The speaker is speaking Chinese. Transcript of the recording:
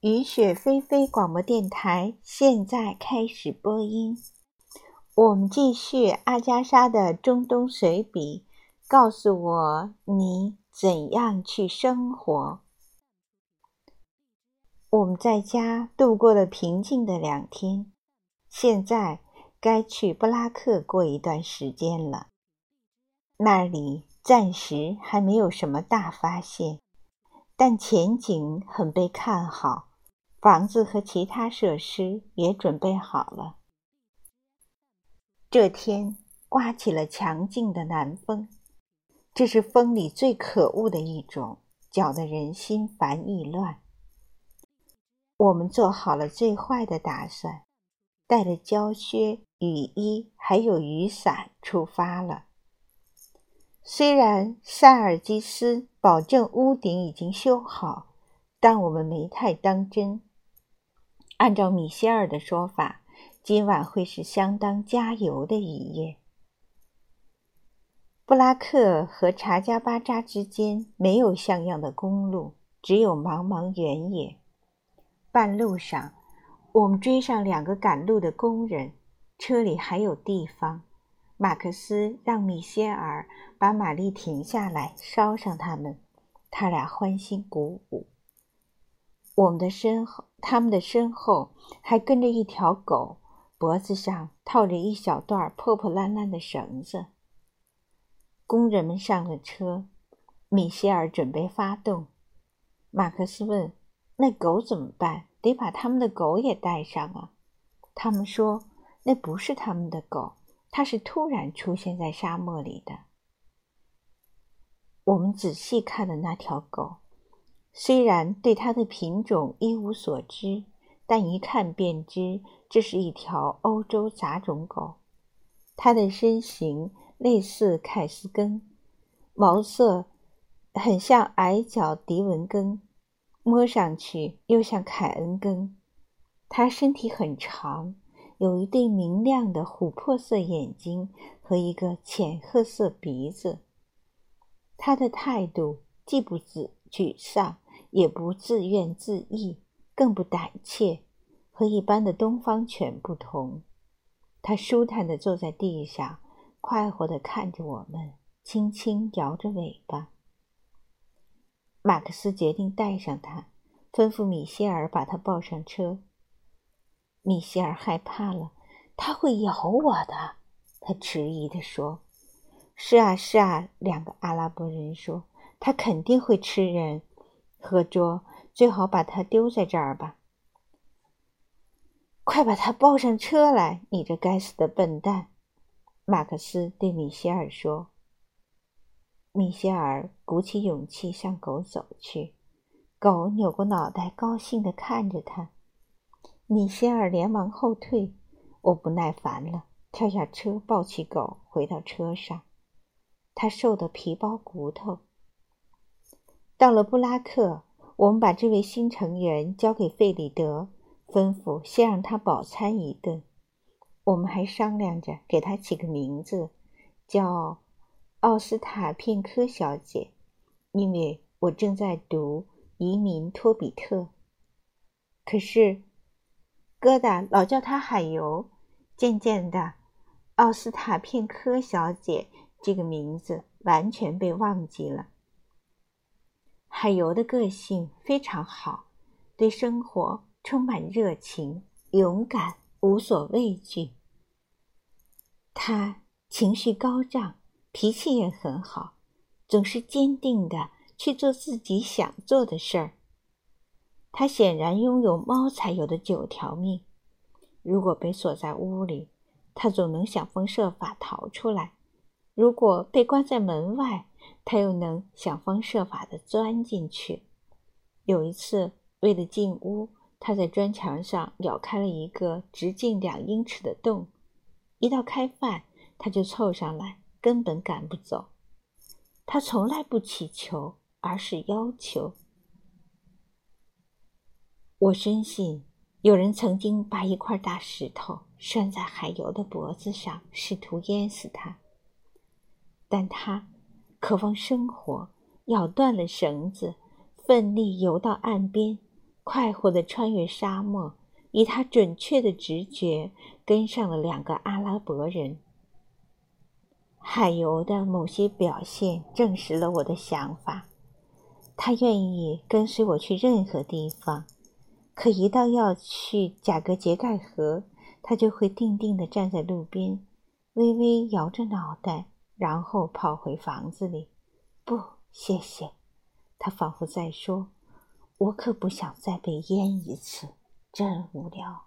雨雪霏霏广播电台现在开始播音。我们继续阿加莎的中东随笔。告诉我你怎样去生活。我们在家度过了平静的两天，现在该去布拉克过一段时间了。那里暂时还没有什么大发现，但前景很被看好。房子和其他设施也准备好了。这天刮起了强劲的南风，这是风里最可恶的一种，搅得人心烦意乱。我们做好了最坏的打算，带着胶靴、雨衣还有雨伞出发了。虽然塞尔基斯保证屋顶已经修好，但我们没太当真。按照米歇尔的说法，今晚会是相当加油的一夜。布拉克和查加巴扎之间没有像样的公路，只有茫茫原野。半路上，我们追上两个赶路的工人，车里还有地方。马克思让米歇尔把玛丽停下来，捎上他们。他俩欢欣鼓舞。我们的身后，他们的身后还跟着一条狗，脖子上套着一小段破破烂烂的绳子。工人们上了车，米歇尔准备发动。马克思问：“那狗怎么办？得把他们的狗也带上啊！”他们说：“那不是他们的狗，它是突然出现在沙漠里的。”我们仔细看了那条狗。虽然对它的品种一无所知，但一看便知这是一条欧洲杂种狗。它的身形类似凯斯根，毛色很像矮脚迪文根，摸上去又像凯恩根。它身体很长，有一对明亮的琥珀色眼睛和一个浅褐色鼻子。它的态度既不沮沮丧。也不自怨自艾，更不胆怯，和一般的东方犬不同。它舒坦地坐在地上，快活地看着我们，轻轻摇着尾巴。马克思决定带上它，吩咐米歇尔把它抱上车。米歇尔害怕了，它会咬我的。他迟疑地说：“是啊，是啊。”两个阿拉伯人说：“它肯定会吃人。”合作，最好把它丢在这儿吧。快把它抱上车来，你这该死的笨蛋！马克思对米歇尔说。米歇尔鼓起勇气向狗走去，狗扭过脑袋，高兴地看着他。米歇尔连忙后退。我不耐烦了，跳下车，抱起狗，回到车上。他瘦得皮包骨头。到了布拉克，我们把这位新成员交给费里德，吩咐先让他饱餐一顿。我们还商量着给他起个名字，叫奥斯塔片科小姐，因为我正在读《移民托比特》。可是，疙瘩老叫他海油，渐渐的，奥斯塔片科小姐这个名字完全被忘记了。海游的个性非常好，对生活充满热情，勇敢，无所畏惧。他情绪高涨，脾气也很好，总是坚定的去做自己想做的事儿。他显然拥有猫才有的九条命。如果被锁在屋里，他总能想方设法逃出来；如果被关在门外，他又能想方设法地钻进去。有一次，为了进屋，他在砖墙上咬开了一个直径两英尺的洞。一到开饭，他就凑上来，根本赶不走。他从来不乞求，而是要求。我深信，有人曾经把一块大石头拴在海游的脖子上，试图淹死他，但他。渴望生活，咬断了绳子，奋力游到岸边，快活地穿越沙漠，以他准确的直觉跟上了两个阿拉伯人。海游的某些表现证实了我的想法。他愿意跟随我去任何地方，可一到要去贾格杰盖河，他就会定定地站在路边，微微摇着脑袋，然后跑回房子里。不，谢谢。他仿佛在说：“我可不想再被淹一次，真无聊。”